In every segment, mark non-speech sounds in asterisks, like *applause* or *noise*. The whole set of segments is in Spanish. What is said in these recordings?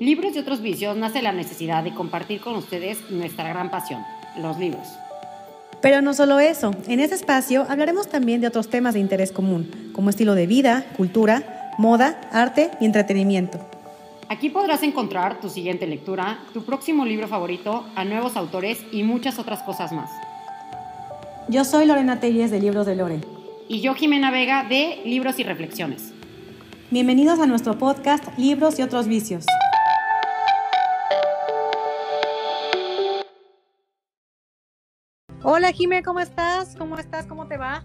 Libros y otros vicios nace la necesidad de compartir con ustedes nuestra gran pasión, los libros. Pero no solo eso, en ese espacio hablaremos también de otros temas de interés común, como estilo de vida, cultura, moda, arte y entretenimiento. Aquí podrás encontrar tu siguiente lectura, tu próximo libro favorito, a nuevos autores y muchas otras cosas más. Yo soy Lorena Telles de Libros de Lore. Y yo Jimena Vega de Libros y Reflexiones. Bienvenidos a nuestro podcast Libros y otros vicios. Hola Jime, ¿cómo estás? ¿Cómo estás? ¿Cómo te va?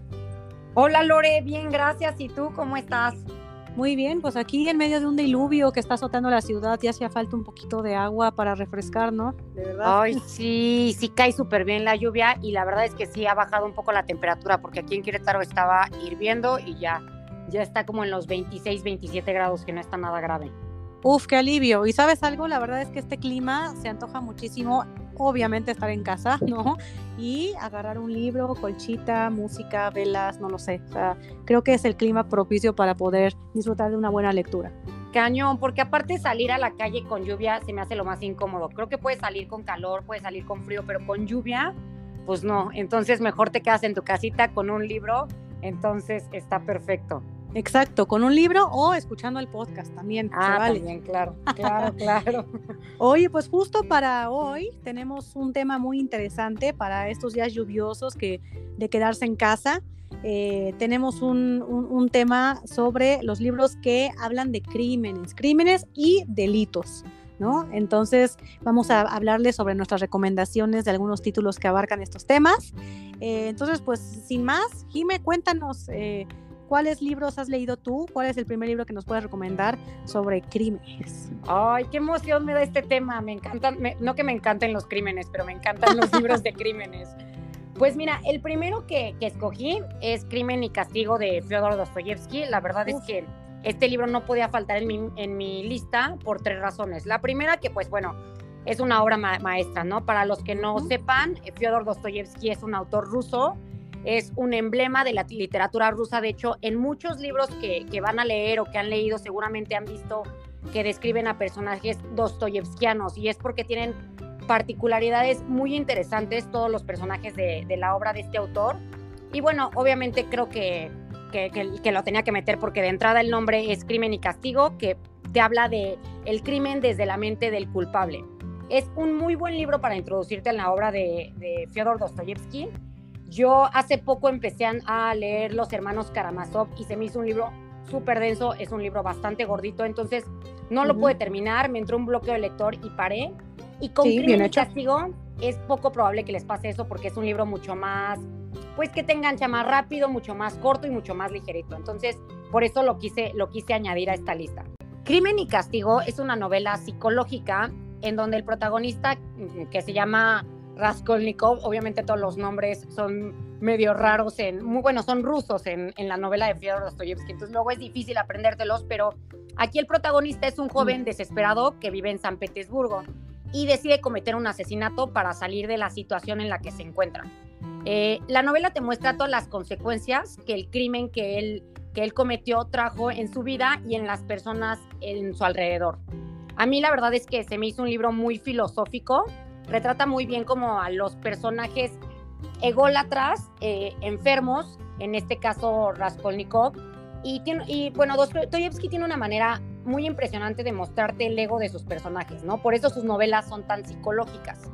Hola Lore, bien, gracias. ¿Y tú cómo estás? Muy bien, pues aquí en medio de un diluvio que está azotando la ciudad ya hacía falta un poquito de agua para refrescar, ¿no? De verdad. Ay, sí, sí cae súper bien la lluvia y la verdad es que sí ha bajado un poco la temperatura porque aquí en Querétaro estaba hirviendo y ya, ya está como en los 26, 27 grados, que no está nada grave. Uf, qué alivio. Y sabes algo, la verdad es que este clima se antoja muchísimo obviamente estar en casa, *laughs* ¿no? Y agarrar un libro, colchita, música, velas, no lo sé. O sea, creo que es el clima propicio para poder disfrutar de una buena lectura. Cañón, porque aparte salir a la calle con lluvia se me hace lo más incómodo. Creo que puedes salir con calor, puedes salir con frío, pero con lluvia, pues no. Entonces mejor te quedas en tu casita con un libro, entonces está perfecto. Exacto, con un libro o escuchando el podcast también. Ah, vale. también, claro, *laughs* claro, claro. Oye, pues justo para hoy tenemos un tema muy interesante para estos días lluviosos que de quedarse en casa. Eh, tenemos un, un, tema sobre los libros que hablan de crímenes, crímenes y delitos. ¿No? Entonces vamos a hablarles sobre nuestras recomendaciones de algunos títulos que abarcan estos temas. Eh, entonces, pues sin más, Jime, cuéntanos eh, ¿Cuáles libros has leído tú? ¿Cuál es el primer libro que nos puedes recomendar sobre crímenes? Ay, qué emoción me da este tema. Me encantan, no que me encanten los crímenes, pero me encantan los libros de crímenes. Pues mira, el primero que, escogí es Crimen y Castigo de Fyodor Dostoyevsky. La verdad es que este libro no podía faltar en mi, en mi lista por tres razones. La primera que pues bueno, es una obra maestra, ¿no? Para los que no sepan, Fyodor Dostoyevsky es un autor ruso es un emblema de la literatura rusa. De hecho, en muchos libros que, van a leer o que han leído seguramente han visto que describen a personajes dostoyevskianos y es porque tienen particularidades muy interesantes todos los personajes de, la obra de este autor. Y bueno, obviamente creo que, que, lo tenía que meter porque de entrada el nombre es Crimen y Castigo, que te habla de el crimen desde la mente del culpable. Es un muy buen libro para introducirte en la obra de, de Fyodor Dostoyevsky yo hace poco empecé a leer Los Hermanos Karamazov y se me hizo un libro súper denso, es un libro bastante gordito, entonces no lo pude terminar, me entró un bloqueo de lector y paré. Y con sí, Crimen y Castigo es poco probable que les pase eso porque es un libro mucho más, pues que te engancha más rápido, mucho más corto y mucho más ligerito. Entonces, por eso lo quise, lo quise añadir a esta lista. Crimen y Castigo es una novela psicológica en donde el protagonista, mm, que se llama Raskolnikov, obviamente todos los nombres son medio raros, en, muy bueno, son rusos en, en la novela de Fyodor Dostoyevsky, entonces luego es difícil aprendértelos, pero aquí el protagonista es un joven mm. desesperado que vive en San Petersburgo y decide cometer un asesinato para salir de la situación en la que se encuentra. Eh, la novela te muestra todas las consecuencias que el crimen que él, que él cometió trajo en su vida y en las personas en su alrededor. A mí la verdad es que se me hizo un libro muy filosófico, retrata muy bien como a los personajes ególatras, eh, enfermos, en este caso Raskolnikov, y, tiene, y bueno, Dostoyevsky tiene una manera muy impresionante de mostrarte el ego de sus personajes, ¿no? Por eso sus novelas son tan psicológicas.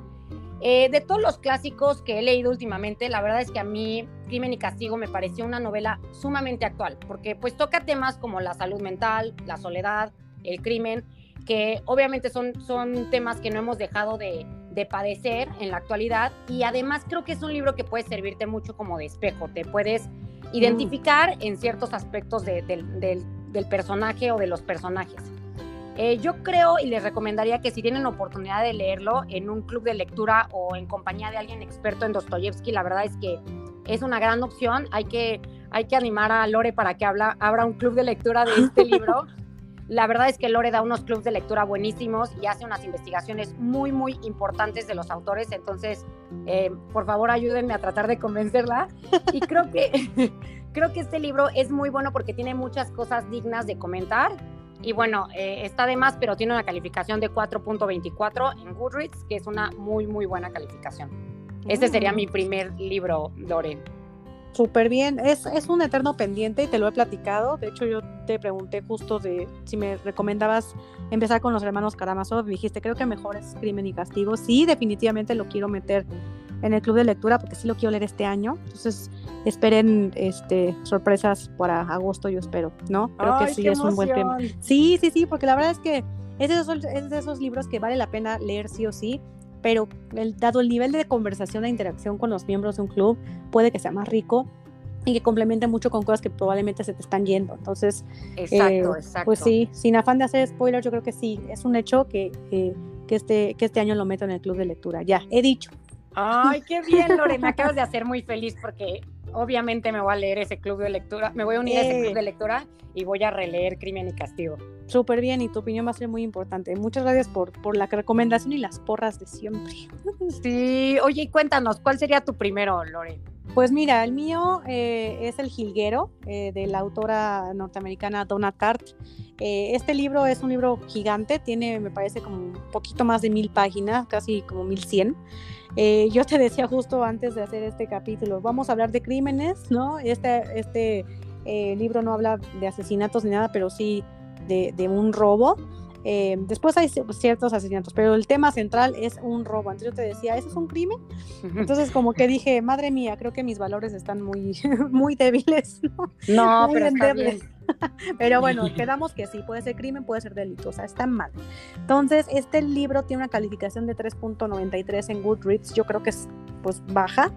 Eh, de todos los clásicos que he leído últimamente, la verdad es que a mí Crimen y Castigo me pareció una novela sumamente actual, porque pues toca temas como la salud mental, la soledad, el crimen, que obviamente son, son temas que no hemos dejado de, de padecer en la actualidad y además creo que es un libro que puede servirte mucho como de espejo, te puedes mm. identificar en ciertos aspectos del personaje o de los personajes. Eh, yo creo y les recomendaría que si tienen oportunidad de leerlo en un club de lectura o en compañía de alguien experto en Dostoyevsky, la verdad es que es una gran opción. Hay que, hay que animar a Lore para que habla, abra un club de lectura de este *laughs* libro. La verdad es que Lore da unos clubs de lectura buenísimos y hace unas investigaciones muy, muy importantes de los autores. Entonces, eh, por favor, ayúdenme a tratar de convencerla. Y creo que, *laughs* creo que este libro es muy bueno porque tiene muchas cosas dignas de comentar. Y bueno, eh, está de más, pero tiene una calificación de 4.24 en Goodreads, que es una muy, muy buena calificación. Este sería mi mm. primer libro, Lore. Súper bien, es, es un eterno pendiente y te lo he platicado. De hecho, yo te pregunté justo de si me recomendabas empezar con los hermanos Karamazov. Me dijiste, creo que mejor es Crimen y Castigo. Sí, definitivamente lo quiero meter en el club de lectura porque sí lo quiero leer este año. Entonces, esperen este sorpresas para agosto, yo espero, ¿no? Creo que sí es un buen tema. Sí, sí, sí, porque la verdad es que es de, esos, es de esos libros que vale la pena leer sí o sí pero el, dado el nivel de conversación e interacción con los miembros de un club, puede que sea más rico y que complemente mucho con cosas que probablemente se te están yendo. Entonces, exacto, eh, exacto. pues sí, sin afán de hacer spoilers, yo creo que sí, es un hecho que, que, este, que este año lo meto en el club de lectura. Ya, he dicho. Ay, qué bien, Lore, me *laughs* acabas de hacer muy feliz porque obviamente me voy a leer ese club de lectura, me voy a unir a ese club de lectura y voy a releer Crimen y Castigo. Súper bien, y tu opinión va a ser muy importante. Muchas gracias por, por la recomendación y las porras de siempre. Sí, oye, cuéntanos, ¿cuál sería tu primero, Lore? Pues mira, el mío eh, es El Jilguero, eh, de la autora norteamericana Donna Tartt. Eh, este libro es un libro gigante, tiene, me parece, como un poquito más de mil páginas, casi como mil cien. yo te decía justo antes de hacer este capítulo, vamos a hablar de crímenes, ¿no? Este, este libro no habla de asesinatos ni nada, pero sí de un robo. Eh, después hay ciertos asesinatos, pero el tema central es un robo. Entonces yo te decía, ¿eso es un crimen? Entonces como que dije, madre mía, creo que mis valores están muy, *laughs* muy débiles. No, pero está *laughs* pero bueno, quedamos que sí, puede ser crimen, puede ser delito, o sea, está mal. Entonces, este libro tiene una calificación de 3.93 en Goodreads, yo creo que es pues baja.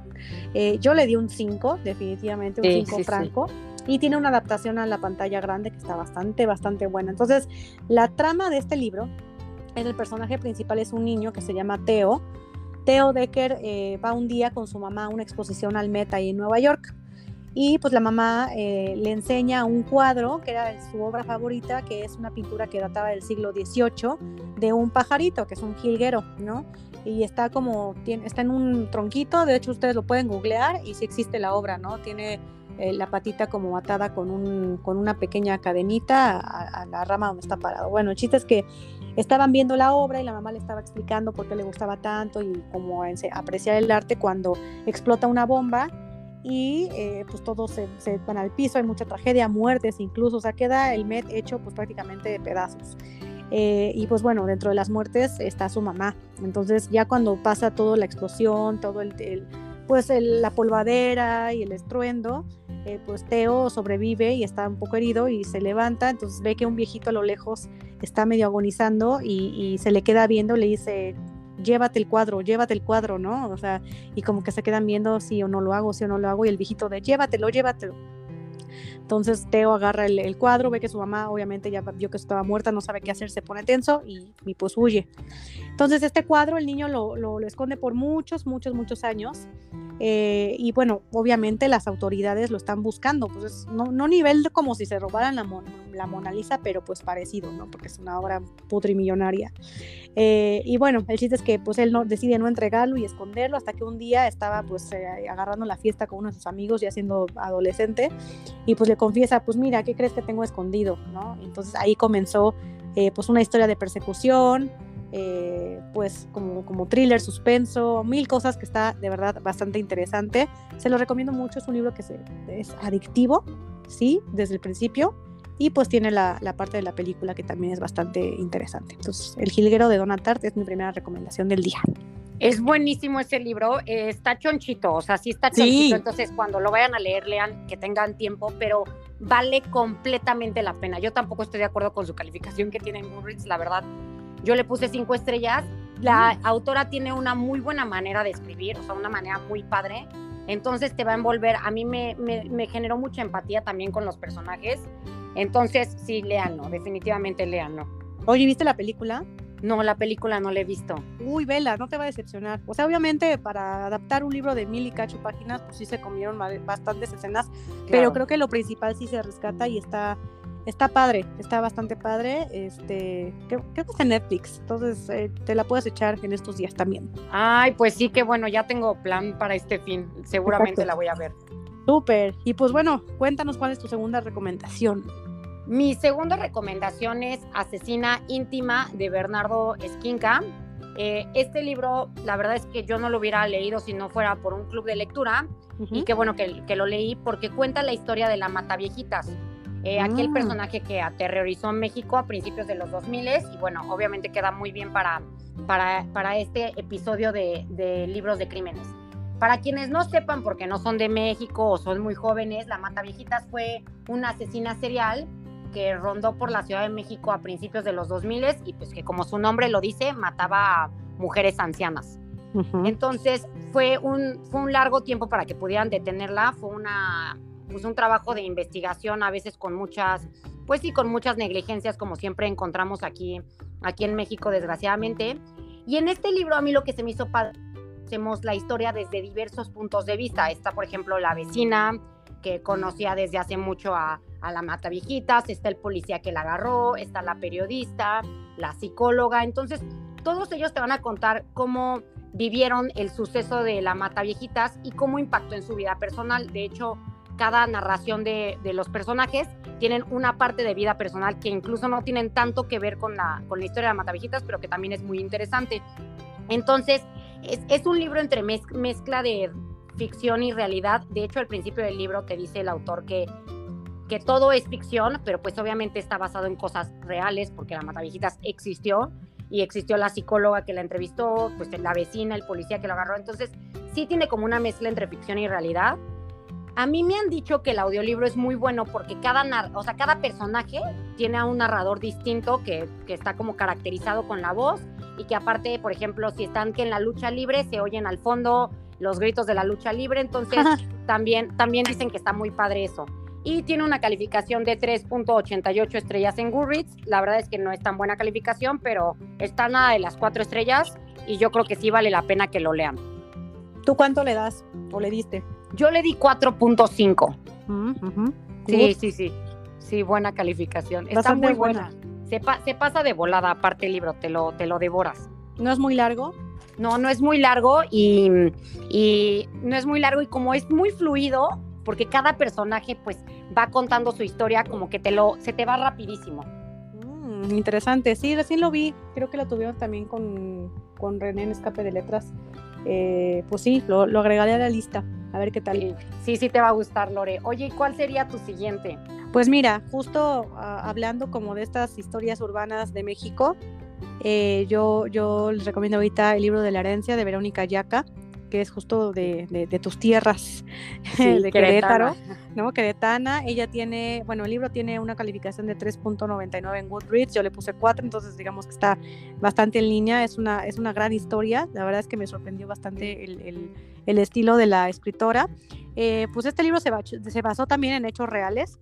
Eh, yo le di un 5, definitivamente, un 5 franco y tiene una adaptación a la pantalla grande que está bastante, bastante buena. Entonces, la trama de este libro es el personaje principal es un niño que se llama Theo. Theo Decker eh, va un día con su mamá a una exposición al Met ahí en Nueva York y pues la mamá eh, le enseña un cuadro que era su obra favorita, que es una pintura que databa del siglo XVIII de un pajarito, que es un jilguero, ¿no? Y está como, tiene, está en un tronquito, de hecho ustedes lo pueden googlear y sí existe la obra, ¿no? Tiene eh, la patita como atada con, un, con una pequeña cadenita a, la rama donde está parado. Bueno, el chiste es que estaban viendo la obra y la mamá le estaba explicando por qué le gustaba tanto y cómo apreciar el arte cuando explota una bomba y eh, pues todos se, van al piso, hay mucha tragedia, muertes incluso, o sea, queda el Met hecho pues prácticamente de pedazos. Eh, y pues bueno, dentro de las muertes está su mamá. Entonces ya cuando pasa toda la explosión, todo el, pues la polvadera y el estruendo, eh, pues Teo sobrevive y está un poco herido y se levanta, entonces ve que un viejito a lo lejos está medio agonizando y, se le queda viendo, le dice, llévate el cuadro, llévate el cuadro, ¿no? O sea, y como que se quedan viendo si o no lo hago, si o no lo hago, y el viejito de, llévatelo, llévatelo. Entonces Teo agarra el, cuadro, ve que su mamá obviamente ya vio que estaba muerta, no sabe qué hacer, se pone tenso y, pues huye. Entonces este cuadro el niño lo, lo, lo esconde por muchos, muchos, muchos años eh, y bueno, obviamente las autoridades lo están buscando, pues no, no nivel como si se robaran la, la, Mona Lisa, pero pues parecido, ¿no? Porque es una obra putrimillonaria. Eh, y bueno, el chiste es que pues él no, decide no entregarlo y esconderlo hasta que un día estaba pues eh, agarrando la fiesta con uno de sus amigos ya siendo adolescente y pues le confiesa, pues mira, ¿qué crees que tengo escondido? ¿no? Entonces ahí comenzó pues una historia de persecución, eh, pues como, como thriller, suspenso, mil cosas que está de verdad bastante interesante. Se lo recomiendo mucho, es un libro que es adictivo, sí, desde el principio, y pues tiene la, parte de la película que también es bastante interesante. Entonces, El Jilguero de Donna Tartt es mi primera recomendación del día. Es buenísimo ese libro, eh, está chonchito, o sea, sí está chonchito, entonces cuando lo vayan a leer, lean, que tengan tiempo, pero vale completamente la pena. Yo tampoco estoy de acuerdo con su calificación que tiene en Goodreads, la verdad, yo le puse cinco estrellas. La autora tiene una muy buena manera de escribir, o sea, una manera muy padre. Entonces te va a envolver. A mí me, me, generó mucha empatía también con los personajes. Entonces, sí, léanlo, definitivamente léanlo. Oye, ¿viste la película? No, la película no la he visto. Uy, vela, no te va a decepcionar. O sea, obviamente para adaptar un libro de mil y cacho páginas, pues sí se comieron bastantes escenas, pero creo que lo principal sí se rescata y está Está padre, está bastante padre. Este, creo, que es en Netflix, entonces eh, te la puedes echar en estos días también. Ay, pues sí, que bueno, ya tengo plan para este fin. Seguramente la voy a ver. Súper. Y pues bueno, cuéntanos cuál es tu segunda recomendación. Mi segunda recomendación es Asesina íntima de Bernardo Esquinca. Eh, este libro, la verdad es que yo no lo hubiera leído si no fuera por un club de lectura y qué bueno que, que, lo leí porque cuenta la historia de la Mataviejitas. Eh, Aquel ah. personaje que aterrorizó México a principios de los 2000 y bueno, obviamente queda muy bien para, para, para este episodio de, de libros de crímenes. Para quienes no sepan, porque no son de México o son muy jóvenes, la Mataviejitas fue una asesina serial que rondó por la Ciudad de México a principios de los 2000 y pues que como su nombre lo dice, mataba a mujeres ancianas. Entonces fue un, fue un largo tiempo para que pudieran detenerla, fue una, pues un trabajo de investigación a veces con muchas, pues sí, con muchas negligencias como siempre encontramos aquí, aquí en México desgraciadamente. Y en este libro a mí lo que se me hizo padre, hacemos la historia desde diversos puntos de vista. Está por ejemplo la vecina que conocía desde hace mucho a, a la mata viejitas, está el policía que la agarró, está la periodista, la psicóloga. Entonces, todos ellos te van a contar cómo vivieron el suceso de la mata viejitas y cómo impactó en su vida personal. De hecho, cada narración de, los personajes tienen una parte de vida personal que incluso no tienen tanto que ver con la, con la historia de la mata viejitas, pero que también es muy interesante. Entonces, es, es un libro entre mezcla de ficción y realidad. De hecho, al principio del libro te dice el autor que que todo es ficción, pero pues obviamente está basado en cosas reales, porque la Matavijitas existió y existió la psicóloga que la entrevistó, pues la vecina, el policía que lo agarró. Entonces, sí tiene como una mezcla entre ficción y realidad. A mí me han dicho que el audiolibro es muy bueno porque cada, o sea, cada personaje tiene a un narrador distinto que, que está como caracterizado con la voz y que aparte, por ejemplo, si están que en la lucha libre se oyen al fondo los gritos de la lucha libre, entonces también, también dicen que está muy padre eso y tiene una calificación de 3.88 estrellas en Goodreads. La verdad es que no es tan buena calificación, pero está nada de las cuatro estrellas y yo creo que sí vale la pena que lo lean. ¿Tú cuánto le das o le diste? Yo le di 4.5. Mm, sí, sí, sí. Sí, buena calificación. Está muy buena. Se, pasa de volada aparte el libro, te lo, te lo devoras. ¿No es muy largo? No, no es muy largo y, y no es muy largo y como es muy fluido, porque cada personaje pues va contando su historia como que te lo, se te va rapidísimo. Mm, interesante, sí, recién lo vi, creo que lo tuvieron también con, con René en Escape de Letras. Eh, pues sí, lo, lo, agregaré a la lista, a ver qué tal. Sí, sí, te va a gustar, Lore. Oye, ¿y cuál sería tu siguiente? Pues mira, justo ah, hablando como de estas historias urbanas de México, eh, yo, yo les recomiendo ahorita el libro de la herencia de Verónica Yaca que es justo de, tus tierras, *laughs* de Querétaro, ¿no? Queretana. Ella tiene, bueno, el libro tiene una calificación de 3.99 en Goodreads, yo le puse 4, entonces digamos que está bastante en línea, es una, es una gran historia, la verdad es que me sorprendió bastante el, el, estilo de la escritora. Eh, pues este libro se, se basó también en hechos reales,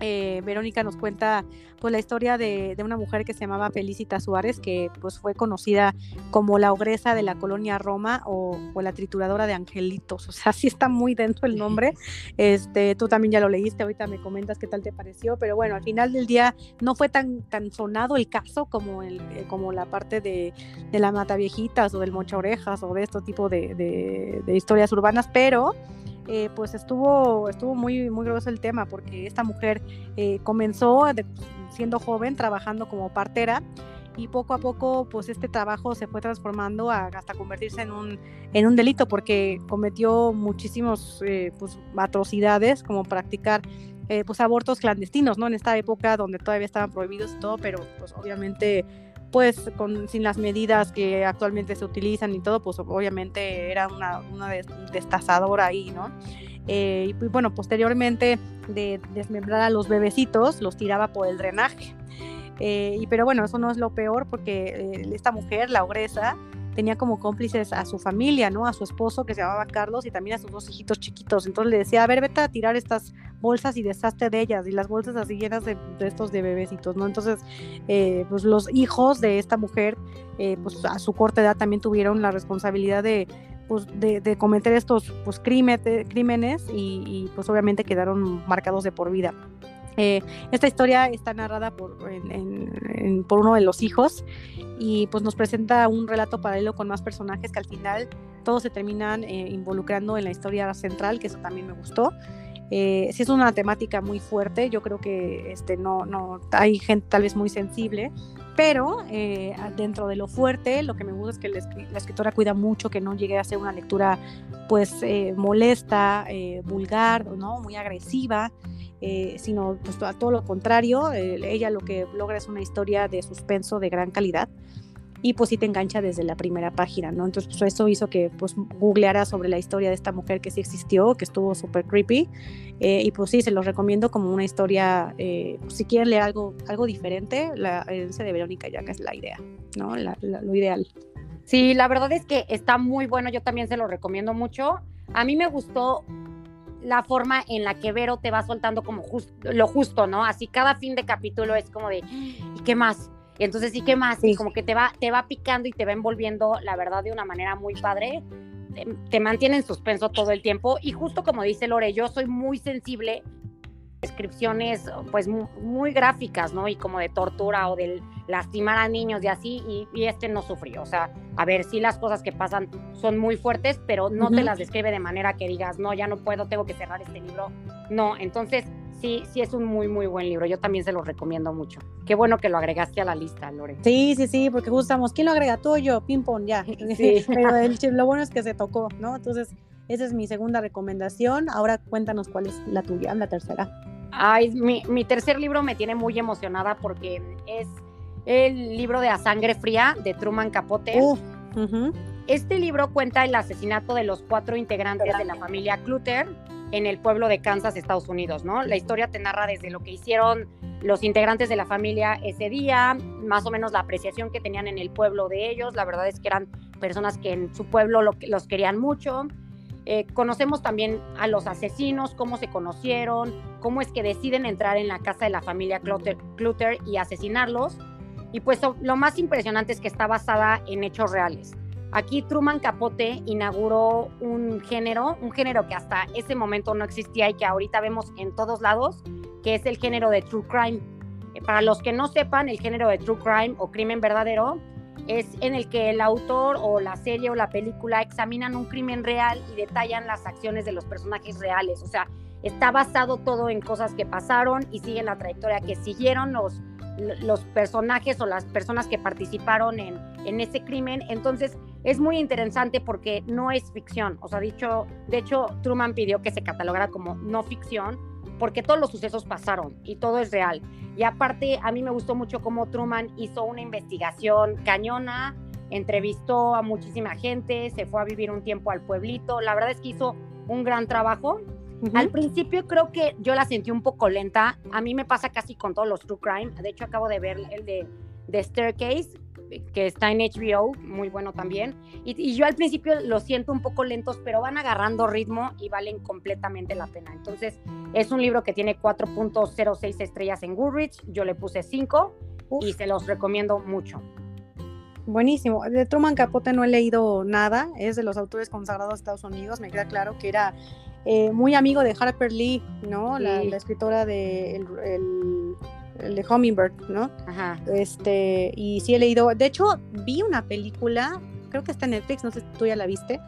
eh, Verónica nos cuenta pues la historia de, una mujer que se llamaba Felicita Suárez, que pues fue conocida como la ogresa de la colonia Roma o, la trituradora de angelitos. O sea, sí está muy dentro el nombre. *laughs* Este, tú también ya lo leíste, ahorita me comentas qué tal te pareció, pero bueno, al final del día no fue tan, tan sonado el caso como, el, eh, como la parte de, de la Mata Viejitas o del Mocha Orejas o de este tipo de, de historias urbanas, pero eh, pues estuvo, estuvo muy, muy grueso el tema porque esta mujer eh, comenzó siendo joven trabajando como partera y poco a poco pues este trabajo se fue transformando hasta convertirse en un, en un delito porque cometió muchísimos eh, pues, atrocidades como practicar pues abortos clandestinos, ¿no? En esta época donde todavía estaban prohibidos y todo, pero pues obviamente pues con, sin las medidas que actualmente se utilizan y todo, pues obviamente era una, una destazadora ahí, ¿no? Eh, y bueno, posteriormente de desmembrar a los bebecitos, los tiraba por el drenaje. Eh, y, pero bueno, eso no es lo peor porque eh, esta mujer, la ogresa, tenía como cómplices a su familia, ¿no? A su esposo que se llamaba Carlos y también a sus dos hijitos chiquitos. Entonces le decía, a ver, vete a tirar estas bolsas y deshazte de ellas. Y las bolsas así llenas de restos de bebecitos, ¿no? Entonces, eh, pues los hijos de esta mujer, eh, pues a su corta edad también tuvieron la responsabilidad de pues, de, cometer estos pues, crímenes y, pues obviamente quedaron marcados de por vida. Eh, esta historia está narrada por, por uno de los hijos y pues nos presenta un relato paralelo con más personajes que al final todos se terminan eh, involucrando en la historia central, que eso también me gustó. Eh, si es una temática muy fuerte, yo creo que este, no, no, hay gente tal vez muy sensible, pero eh, dentro de lo fuerte, lo que me gusta es que la, escritora cuida mucho que no llegue a ser una lectura pues eh, molesta, vulgar, ¿no? muy agresiva. Sino pues, a todo lo contrario, ella lo que logra es una historia de suspenso de gran calidad y pues sí te engancha desde la primera página, ¿no? Entonces pues eso hizo que pues googleara sobre la historia de esta mujer que sí existió, que estuvo súper creepy eh, y pues sí, se los recomiendo como una historia, eh, pues, si quieren leer algo, algo diferente, la herencia de Verónica ya que es la idea, ¿no? lo ideal. Sí, la verdad es que está muy bueno, yo también se lo recomiendo mucho. A mí me gustó la forma en la que Vero te va soltando como lo justo, ¿no? Así cada fin de capítulo es como de, ¿y qué más? Y entonces sí, ¿qué más? Y como que te va, te va picando y te va envolviendo, la verdad, de una manera muy padre. Te, mantiene en suspenso todo el tiempo. Y justo como dice Lore, yo soy muy sensible descripciones pues muy, gráficas, ¿no? Y como de tortura o de lastimar a niños y así, y, este no sufrió. O sea, a ver, sí las cosas que pasan son muy fuertes, pero no te las describe de manera que digas, no, ya no puedo, tengo que cerrar este libro. No, entonces sí, sí es un muy, muy buen libro. Yo también se lo recomiendo mucho. Qué bueno que lo agregaste a la lista, Lore. Sí, sí, sí, porque gustamos. ¿Quién lo agrega? Tú o yo, ping pong, ya. Sí. *laughs* Pero lo bueno es que se tocó, ¿no? Entonces, esa es mi segunda recomendación. Ahora cuéntanos cuál es la tuya, la tercera. Ay, mi, mi tercer libro me tiene muy emocionada porque es el libro de A Sangre Fría de Truman Capote. Este libro cuenta el asesinato de los cuatro integrantes de la familia Clutter en el pueblo de Kansas, Estados Unidos, ¿no? La historia te narra desde lo que hicieron los integrantes de la familia ese día, más o menos la apreciación que tenían en el pueblo de ellos. La verdad es que eran personas que en su pueblo los querían mucho. Eh, conocemos también a los asesinos, cómo se conocieron, cómo es que deciden entrar en la casa de la familia Clutter y asesinarlos. Y pues lo más impresionante es que está basada en hechos reales. Aquí Truman Capote inauguró un género, un género que hasta ese momento no existía y que ahorita vemos en todos lados, que es el género de True Crime. Eh, para los que no sepan, el género de True Crime o crimen verdadero es en el que el autor o la serie o la película examinan un crimen real y detallan las acciones de los personajes reales. O sea, está basado todo en cosas que pasaron y siguen la trayectoria que siguieron los, los personajes o las personas que participaron en, en ese crimen. Entonces, es muy interesante porque no es ficción. O sea, dicho, de hecho, Truman pidió que se catalogara como no ficción porque todos los sucesos pasaron y todo es real. Y aparte, a mí me gustó mucho cómo Truman hizo una investigación cañona, entrevistó a muchísima gente, se fue a vivir un tiempo al pueblito. La verdad es que hizo un gran trabajo. Al principio creo que yo la sentí un poco lenta. A mí me pasa casi con todos los True Crime. De hecho, acabo de ver el de, de Staircase que está en HBO, muy bueno también. Y, yo al principio lo siento un poco lentos, pero van agarrando ritmo y valen completamente la pena. Entonces, es un libro que tiene 4.06 estrellas en Goodreads, yo le puse 5 y se los recomiendo mucho. Buenísimo. De Truman Capote no he leído nada, es de los autores consagrados de Estados Unidos, me queda claro que era eh, muy amigo de Harper Lee, ¿no? La, escritora de el el de Hummingbird, ¿no? Ajá. Este, y sí he leído, de hecho, vi una película, creo que está en Netflix, no sé si tú ya la viste,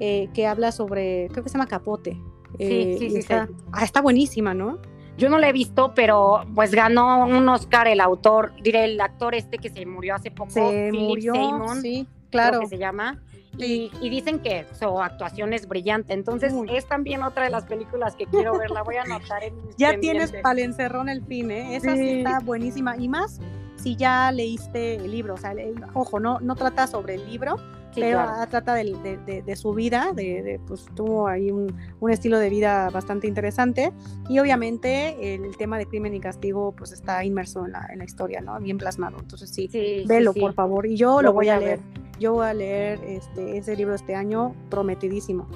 eh, que habla sobre, creo que se llama Capote. sí, eh, sí, sí, está, Ah, está buenísima, ¿no? Yo no la he visto, pero pues ganó un Oscar el autor, diré, el actor este que se murió hace poco, se murió, sí, claro. que se llama. Y, dicen que su actuación es brillante. Entonces, es también otra de las películas que quiero ver. La voy a anotar en mis Ya tienes para encerrón el fin, ¿eh? Esa sí. está buenísima. Y más si ya leíste el libro. O sea, ojo, no, no trata sobre el libro, pero trata de, su vida, de, pues tuvo ahí un, estilo de vida bastante interesante y obviamente el tema de crimen y castigo pues está inmerso en la, historia, ¿no? Bien plasmado. Entonces sí, velo por favor y yo lo, voy, a leer. Yo voy a leer este, ese libro este año, prometidísimo.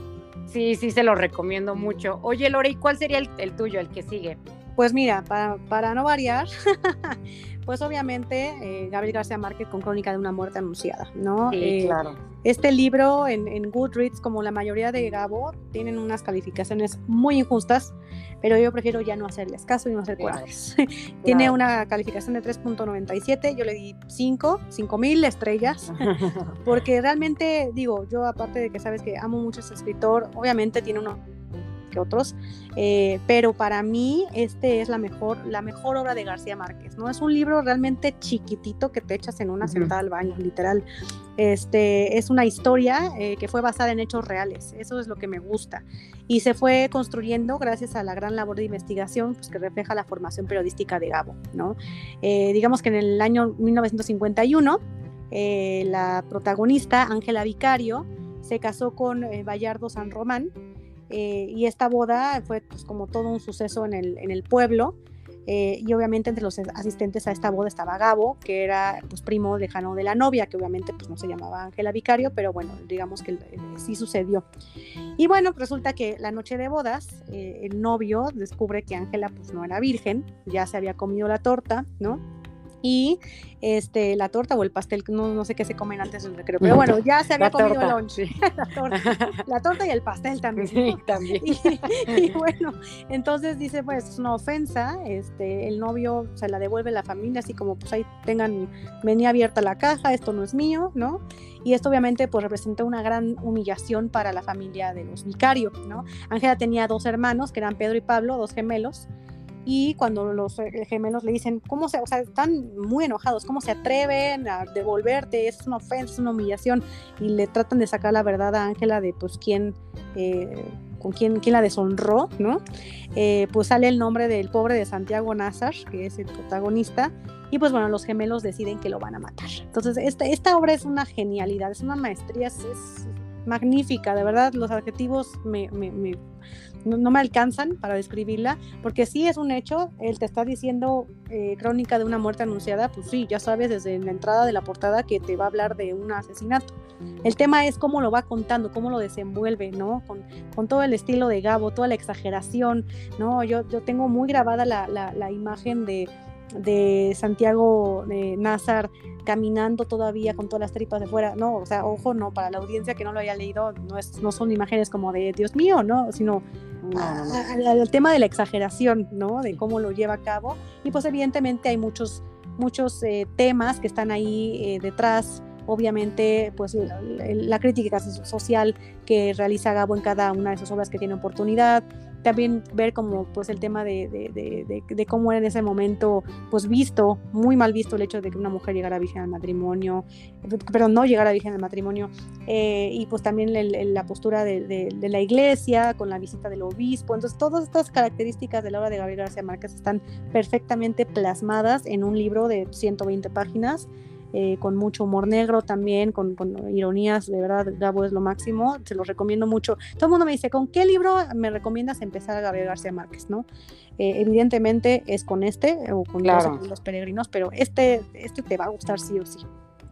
Sí, sí, se lo recomiendo mucho. Oye, Lore, ¿y cuál sería el, tuyo, el que sigue? Pues mira, para, para no variar, *laughs* pues obviamente eh, Gabriel García Márquez con Crónica de una muerte anunciada, ¿no? Sí, eh, claro. Este libro en, Goodreads, como la mayoría de Gabo, tienen unas calificaciones muy injustas, pero yo prefiero ya no hacerles caso y no hacer corajes. *laughs* Tiene una calificación de 3.97, yo le di 5, 5000 estrellas, *laughs* porque realmente, digo, yo aparte de que sabes que amo mucho a este escritor, obviamente tiene uno que otros, eh, pero para mí este es la mejor, la mejor obra de García Márquez, ¿no? Es un libro realmente chiquitito que te echas en una sentada al baño, literal. Este, es una historia eh, que fue basada en hechos reales, eso es lo que me gusta. Y se fue construyendo gracias a la gran labor de investigación pues, que refleja la formación periodística de Gabo, ¿no? Eh, digamos que en el año 1951, la protagonista, Ángela Vicario, se casó con eh, Bayardo San Román eh, y esta boda fue pues, como todo un suceso en el, en el pueblo. Eh, y obviamente entre los asistentes a esta boda estaba Gabo, que era pues primo lejano de la novia, que obviamente pues no se llamaba Ángela Vicario, pero bueno, digamos que sí sucedió. Y bueno, resulta que la noche de bodas, el novio descubre que Ángela pues no era virgen, ya se había comido la torta, ¿no? Y este, la torta o el pastel, no, no sé qué se comen antes del recreo, pero bueno, ya se había comido el lunch, *laughs* la, torta, la torta y el pastel también. Sí, también. *laughs* Y, bueno, entonces dice, pues es una ofensa, este, el novio se la devuelve a la familia, así como pues ahí tengan, venía abierta la caja, esto no es mío, ¿no? Y esto obviamente pues representa una gran humillación para la familia de los vicarios, ¿no? Ángela tenía dos hermanos, que eran Pedro y Pablo, dos gemelos, y cuando los eh, gemelos le dicen, ¿cómo se, o sea, están muy enojados, cómo se atreven a devolverte? Es una ofensa, es una humillación, y le tratan de sacar la verdad a Ángela de, pues, quién, eh, con quién, quién, la deshonró, ¿no? Eh, pues sale el nombre del pobre de Santiago Nazar, que es el protagonista, y pues bueno, los gemelos deciden que lo van a matar. Entonces, esta, esta obra es una genialidad, es una maestría, es, magnífica, de verdad, los adjetivos me no, me alcanzan para describirla, porque sí es un hecho, él te está diciendo eh, crónica de una muerte anunciada, pues sí, ya sabes desde la entrada de la portada que te va a hablar de un asesinato. El tema es cómo lo va contando, cómo lo desenvuelve, ¿no? Con, con todo el estilo de Gabo, toda la exageración, ¿no? Yo, yo tengo muy grabada la, la, imagen de, de Santiago de Nazar caminando todavía con todas las tripas de fuera, no, o sea, ojo, no, para la audiencia que no lo haya leído, no, es, no son imágenes como de Dios mío, ¿no? Sino el tema de la exageración, ¿no? De cómo lo lleva a cabo. Y pues evidentemente hay muchos, muchos eh, temas que están ahí eh, detrás obviamente pues la, crítica social que realiza Gabo en cada una de sus obras que tiene oportunidad, también ver como pues el tema de, de, de, cómo era en ese momento pues visto, muy mal visto el hecho de que una mujer llegara virgen al matrimonio, pero no llegara virgen al matrimonio, eh, y pues también la postura de, la iglesia con la visita del obispo, entonces todas estas características de la obra de Gabriel García Márquez están perfectamente plasmadas en un libro de 120 páginas eh, con mucho humor negro también, con, ironías, de verdad, Gabo es lo máximo, se los recomiendo mucho. Todo el mundo me dice, ¿con qué libro me recomiendas empezar a Gabriel García Márquez? ¿no? Eh, evidentemente es con este o con los, peregrinos, pero este, este te va a gustar sí o sí.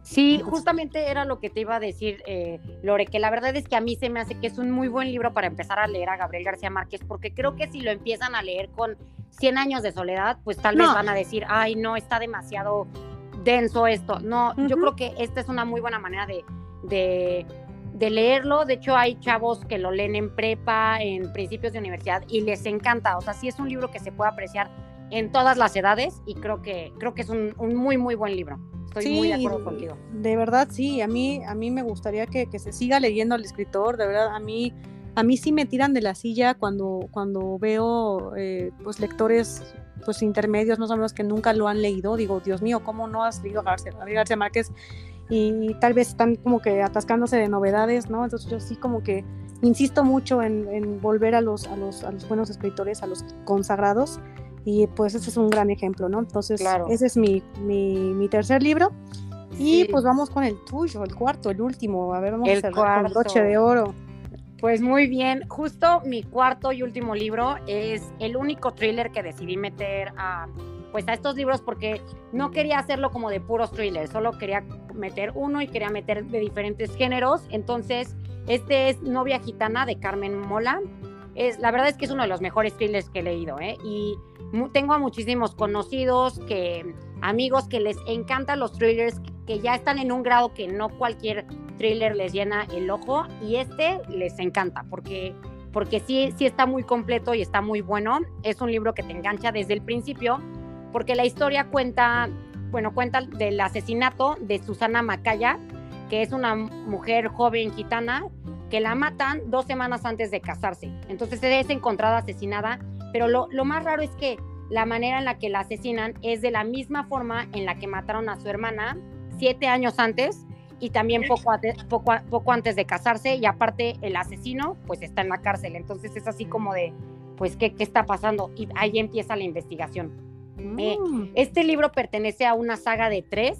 Sí, justamente era lo que te iba a decir, eh, Lore, que la verdad es que a mí se me hace que es un muy buen libro para empezar a leer a Gabriel García Márquez, porque creo que si lo empiezan a leer con 100 años de soledad, pues tal vez van a decir, ay, no, está demasiado denso esto. No, yo creo que esta es una muy buena manera de, de, leerlo. De hecho, hay chavos que lo leen en prepa, en principios de universidad y les encanta. O sea, sí es un libro que se puede apreciar en todas las edades y creo que, creo que es un, muy, muy buen libro. Estoy muy de acuerdo contigo. De verdad, sí. A mí, a mí me gustaría que, que se siga leyendo al escritor. De verdad, a mí a mí sí me tiran de la silla cuando, cuando veo eh, pues lectores pues intermedios más o menos que nunca lo han leído, digo, Dios mío, ¿cómo no has leído a García, García Márquez? Y tal vez están como que atascándose de novedades, ¿no? Entonces yo sí como que insisto mucho en, volver a los, a, los, a los buenos escritores, a los consagrados, y pues ese es un gran ejemplo, ¿no? Entonces ese es mi, mi, tercer libro. Y pues vamos con el tuyo, el cuarto, el último. A ver, vamos a cerrar con Broche de Oro. Pues muy bien, justo mi cuarto y último libro es el único thriller que decidí meter a, pues a estos libros porque no quería hacerlo como de puros thrillers, solo quería meter uno y quería meter de diferentes géneros. Entonces, este es Novia Gitana de Carmen Mola. Es, la verdad es que es uno de los mejores thrillers que he leído, ¿eh? Y tengo a muchísimos conocidos, que, amigos que les encantan los thrillers, que ya están en un grado que no cualquier thriller les llena el ojo y este les encanta porque, porque sí, sí está muy completo y está muy bueno. Es un libro que te engancha desde el principio porque la historia cuenta, bueno, cuenta del asesinato de Susana Macaya, que es una mujer joven gitana que la matan dos semanas antes de casarse. Entonces es encontrada asesinada, pero lo, lo más raro es que la manera en la que la asesinan es de la misma forma en la que mataron a su hermana siete años antes y también poco, poco, poco antes de casarse y aparte el asesino pues está en la cárcel. Entonces es así como de, pues, ¿qué, qué está pasando? Y ahí empieza la investigación. Eh, mm. este libro pertenece a una saga de tres.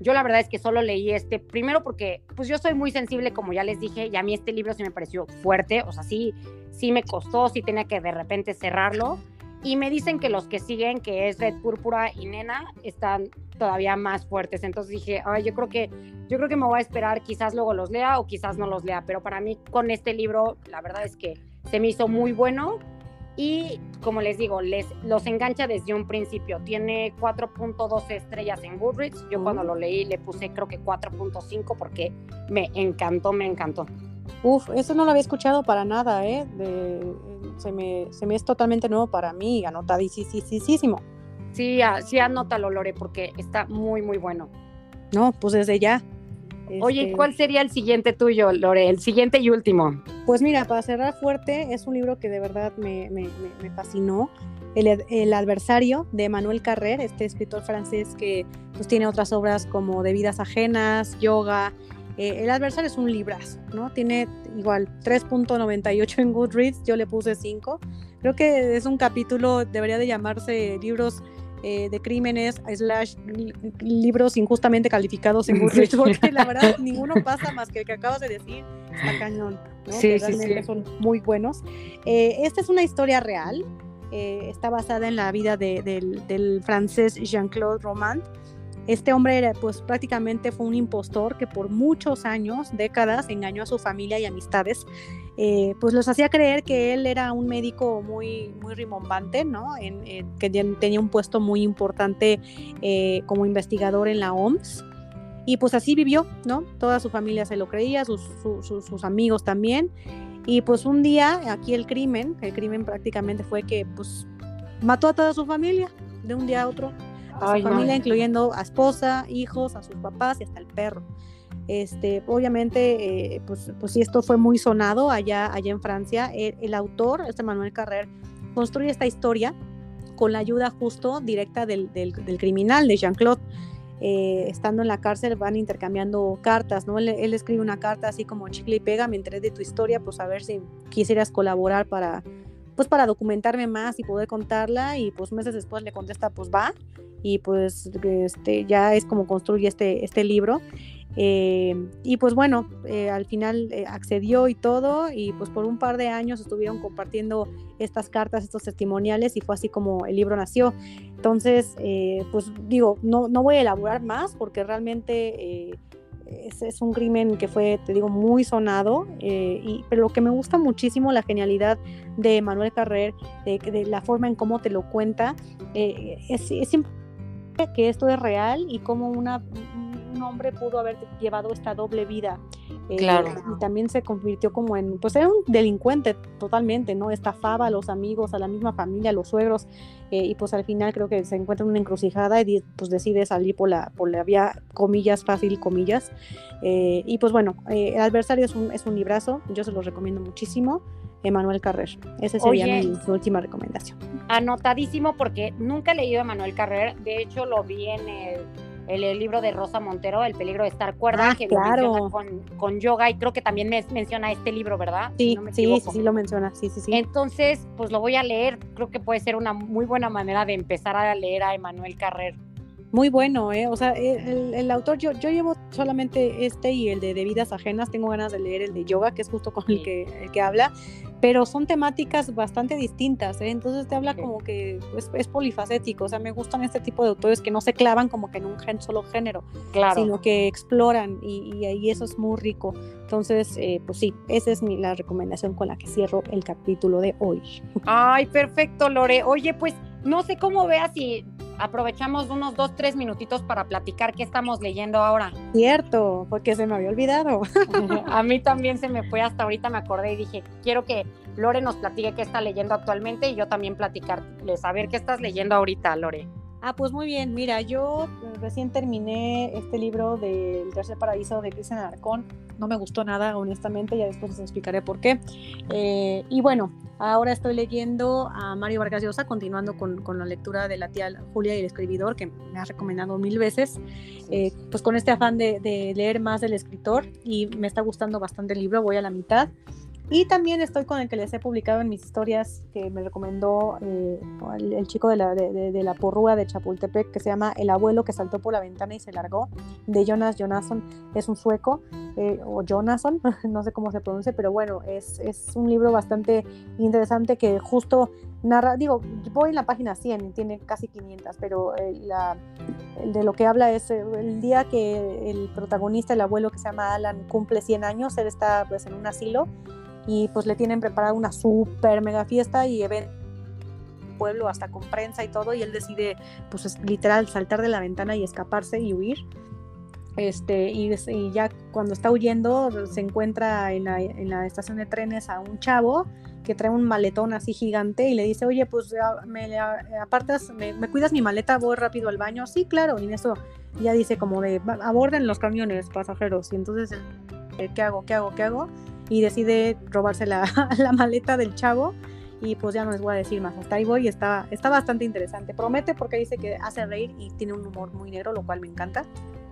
Yo la verdad es que solo leí este, primero porque pues yo soy muy sensible, como ya les dije, y a mí este libro sí me pareció fuerte, o sea, sí, sí me costó, sí tenía que de repente cerrarlo. Y me dicen que los que siguen, que es Red Púrpura y Nena, están todavía más fuertes. Entonces dije, ay, yo creo que yo creo que me voy a esperar, quizás luego los lea o quizás no los lea, pero para mí con este libro la verdad es que se me hizo muy bueno y como les digo, les los engancha desde un principio. Tiene 4.2 estrellas en Goodreads. Yo cuando lo leí le puse creo que 4.5 porque me encantó, me encantó. Uf, eso no lo había escuchado para nada, ¿eh? Se, me, se me es totalmente nuevo para mí, anotadísimo. Sí, sí, anótalo, Lore, porque está muy, muy bueno. No, pues desde ya. Oye, este ¿cuál sería el siguiente tuyo, Lore? El siguiente y último. Pues mira, para cerrar fuerte, es un libro que de verdad me, me, me fascinó. El, el, adversario de Manuel Carrer, este escritor francés que pues, tiene otras obras como De vidas ajenas, yoga, eh, el adversario es un librazo, ¿no? Tiene igual 3.98 en Goodreads, yo le puse 5. Creo que es un capítulo, debería de llamarse libros eh, de crímenes, slash libros injustamente calificados en *laughs* Goodreads, porque la verdad ninguno pasa más que el que acabas de decir, está cañón, ¿no? Sí, sí, sí. son muy buenos. Eh, esta es una historia real, está basada en la vida del, del francés Jean-Claude Romand, este hombre pues prácticamente fue un impostor que por muchos años, décadas, engañó a su familia y amistades, eh, pues los hacía creer que él era un médico muy, muy rimbombante, ¿no? En, que tenía un puesto muy importante eh, como investigador en la OMS. Y pues así vivió, ¿no? Toda su familia se lo creía, sus, sus amigos también. Y pues un día, aquí el crimen, el crimen prácticamente fue que pues mató a toda su familia de un día a otro a su familia, incluyendo a esposa, hijos, a sus papás y hasta el perro. Este, obviamente, eh, pues, pues sí, esto fue muy sonado allá, allá en Francia. El, autor, este Manuel Carrer, construye esta historia con la ayuda justo directa del, del, criminal, de Jean-Claude. Eh, estando en la cárcel van intercambiando cartas, ¿no? Él, él, escribe una carta así como chicle y pega, me enteré de tu historia, pues a ver si quisieras colaborar para, pues para documentarme más y poder contarla y pues meses después le contesta pues va y pues este, ya es como construye este, este libro. Eh, y pues bueno, eh, al final eh, accedió y todo, y pues por un par de años estuvieron compartiendo estas cartas, estos testimoniales, y fue así como el libro nació. Entonces, pues digo, no, no voy a elaborar más porque realmente es, un crimen que fue, te digo, muy sonado, y, pero lo que me gusta muchísimo, la genialidad de Manuel Carrer, de, la forma en cómo te lo cuenta, es, es que esto es real y cómo una, un hombre pudo haber llevado esta doble vida. Eh, claro. Y también se convirtió como en, pues era un delincuente totalmente, ¿no? Estafaba a los amigos, a la misma familia, a los suegros, eh, y pues al final creo que se encuentra en una encrucijada y pues decide salir por la, por la vía, comillas, fácil, comillas. Eh, y pues bueno, El adversario es un, es un librazo, yo se lo recomiendo muchísimo. Emanuel Carrer. Esa sería mi, última recomendación. Anotadísimo porque nunca he leído a Emanuel Carrer. De hecho, lo vi en el, libro de Rosa Montero, El peligro de estar cuerda, ah, que claro. con, con, yoga y creo que también me menciona este libro, ¿verdad? Sí, sí, sí, lo menciona. Sí, sí, sí. Entonces, pues lo voy a leer. Creo que puede ser una muy buena manera de empezar a leer a Emanuel Carrer. Muy bueno, ¿eh? O sea, el, autor, yo, yo llevo solamente este y el de, de vidas ajenas, tengo ganas de leer el de yoga, que es justo con el, que, el que habla, pero son temáticas bastante distintas, ¿eh? entonces te habla como que es, polifacético, o sea, me gustan este tipo de autores que no se clavan como que en un solo género, sino que exploran y, y, eso es muy rico. Entonces, eh, pues sí, esa es mi, la recomendación con la que cierro el capítulo de hoy. Ay, perfecto, Lore. Oye, pues no sé cómo veas si aprovechamos unos dos, tres minutitos para platicar qué estamos leyendo ahora. Cierto, porque se me había olvidado. *laughs* A mí también se me fue hasta ahorita, me acordé y dije, quiero que Lore nos platique qué está leyendo actualmente y yo también platicarle, saber qué estás leyendo ahorita, Lore. Ah, pues muy bien. Mira, yo recién terminé este libro del Tercer Paraíso de Cristian Arcón. No me gustó nada, honestamente, ya después les explicaré por qué. Eh, y bueno, ahora estoy leyendo a Mario Vargas Llosa, continuando con, con, la lectura de la tía Julia y el escribidor, que me ha recomendado mil veces, eh, pues con este afán de, de leer más del escritor y me está gustando bastante el libro, voy a la mitad. Y también estoy con el que les he publicado en mis historias que me recomendó eh, el, chico de la, de, de, la porrúa de Chapultepec, que se llama El abuelo que saltó por la ventana y se largó, de Jonas Jonasson. Es un sueco, eh, o Jonasson, *laughs* no sé cómo se pronuncia, pero bueno, es, es, un libro bastante interesante que justo narra, digo, voy en la página 100 y tiene casi 500, pero eh, la, el de lo que habla es el día que el protagonista, el abuelo que se llama Alan, cumple 100 años, él está pues en un asilo y pues le tienen preparada una super mega fiesta y evento pueblo hasta con prensa y todo y él decide pues es, literal saltar de la ventana y escaparse y huir. Este y, y ya cuando está huyendo se encuentra en la, en la, estación de trenes a un chavo que trae un maletón así gigante y le dice oye pues me apartas me, me cuidas mi maleta voy rápido al baño sí claro y en eso ya dice como de aborden los camiones pasajeros y entonces qué hago qué hago qué hago y decide robarse la, *laughs* la, maleta del chavo y pues ya no les voy a decir más, hasta ahí voy y está, está bastante interesante. Promete porque dice que hace reír y tiene un humor muy negro, lo cual me encanta.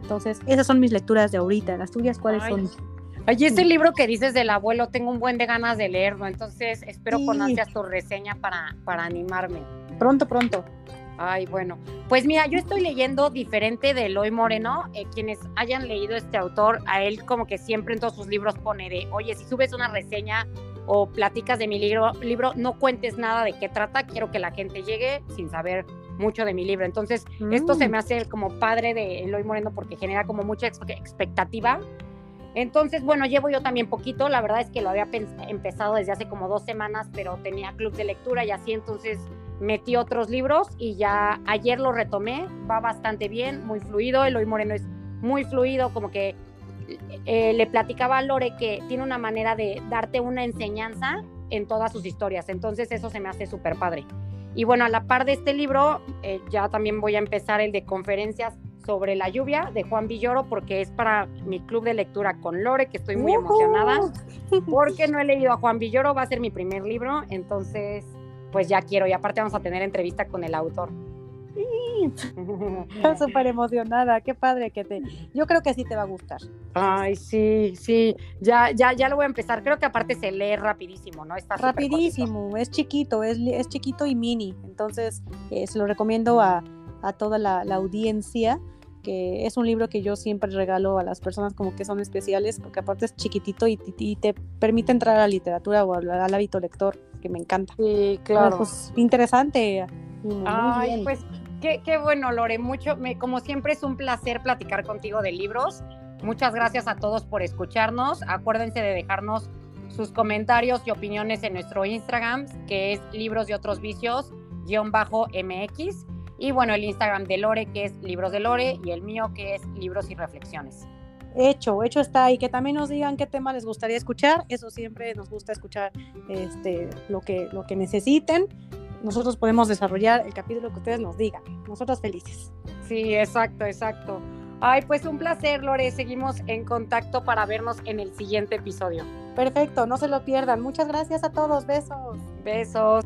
Entonces, esas son mis lecturas de ahorita. ¿Las tuyas cuáles Ay. son? Oye, este libro que dices del abuelo, tengo un buen de ganas de leerlo, entonces espero sí. con ansias tu reseña para, para animarme. Pronto, pronto. Ay, bueno. Pues mira, yo estoy leyendo diferente de Eloy Moreno. Eh, quienes hayan leído este autor, a él como que siempre en todos sus libros pone de, oye, si subes una reseña o platicas de mi libro, libro no cuentes nada de qué trata, quiero que la gente llegue sin saber mucho de mi libro. Entonces, mm. esto se me hace como padre de Eloy Moreno porque genera como mucha expectativa. Entonces, bueno, llevo yo también poquito, la verdad es que lo había empezado desde hace como dos semanas, pero tenía club de lectura y así, entonces metí otros libros y ya ayer lo retomé, va bastante bien, muy fluido, Eloy Moreno es muy fluido, como que eh, le platicaba a Lore que tiene una manera de darte una enseñanza en todas sus historias, entonces eso se me hace súper padre. Y bueno, a la par de este libro, eh, ya también voy a empezar el de conferencias sobre la lluvia de Juan Villoro porque es para mi club de lectura con Lore, que estoy muy uh -huh. emocionada, *laughs* porque no he leído a Juan Villoro, va a ser mi primer libro, entonces pues ya quiero y aparte vamos a tener entrevista con el autor. *laughs* Estoy súper emocionada, qué padre que te. Yo creo que sí te va a gustar. Ay, sí, sí, ya, ya, ya lo voy a empezar. Creo que aparte se lee rapidísimo, ¿no? Está rapidísimo, es chiquito, es, es, chiquito y mini. Entonces, eh, se lo recomiendo a, a toda la, la, audiencia que es un libro que yo siempre regalo a las personas como que son especiales, porque aparte es chiquitito y, y te permite entrar a la literatura o al, al hábito lector, que me encanta. Sí, claro. Pues, interesante. Muy Ay, bien. pues qué, qué, bueno, Lore. Mucho, me, como siempre es un placer platicar contigo de libros. Muchas gracias a todos por escucharnos. Acuérdense de dejarnos sus comentarios y opiniones en nuestro Instagram, que es libros y otros vicios, guion bajo MX. Y bueno, el Instagram de Lore, que es Libros de Lore, y el mío, que es Libros y Reflexiones. Hecho, hecho está. Y que también nos digan qué tema les gustaría escuchar. Eso siempre nos gusta escuchar este, lo, que, lo que necesiten. Nosotros podemos desarrollar el capítulo que ustedes nos digan. Nosotros felices. Sí, exacto, exacto. Ay, pues un placer, Lore. Seguimos en contacto para vernos en el siguiente episodio. Perfecto, no se lo pierdan. Muchas gracias a todos. Besos. Besos.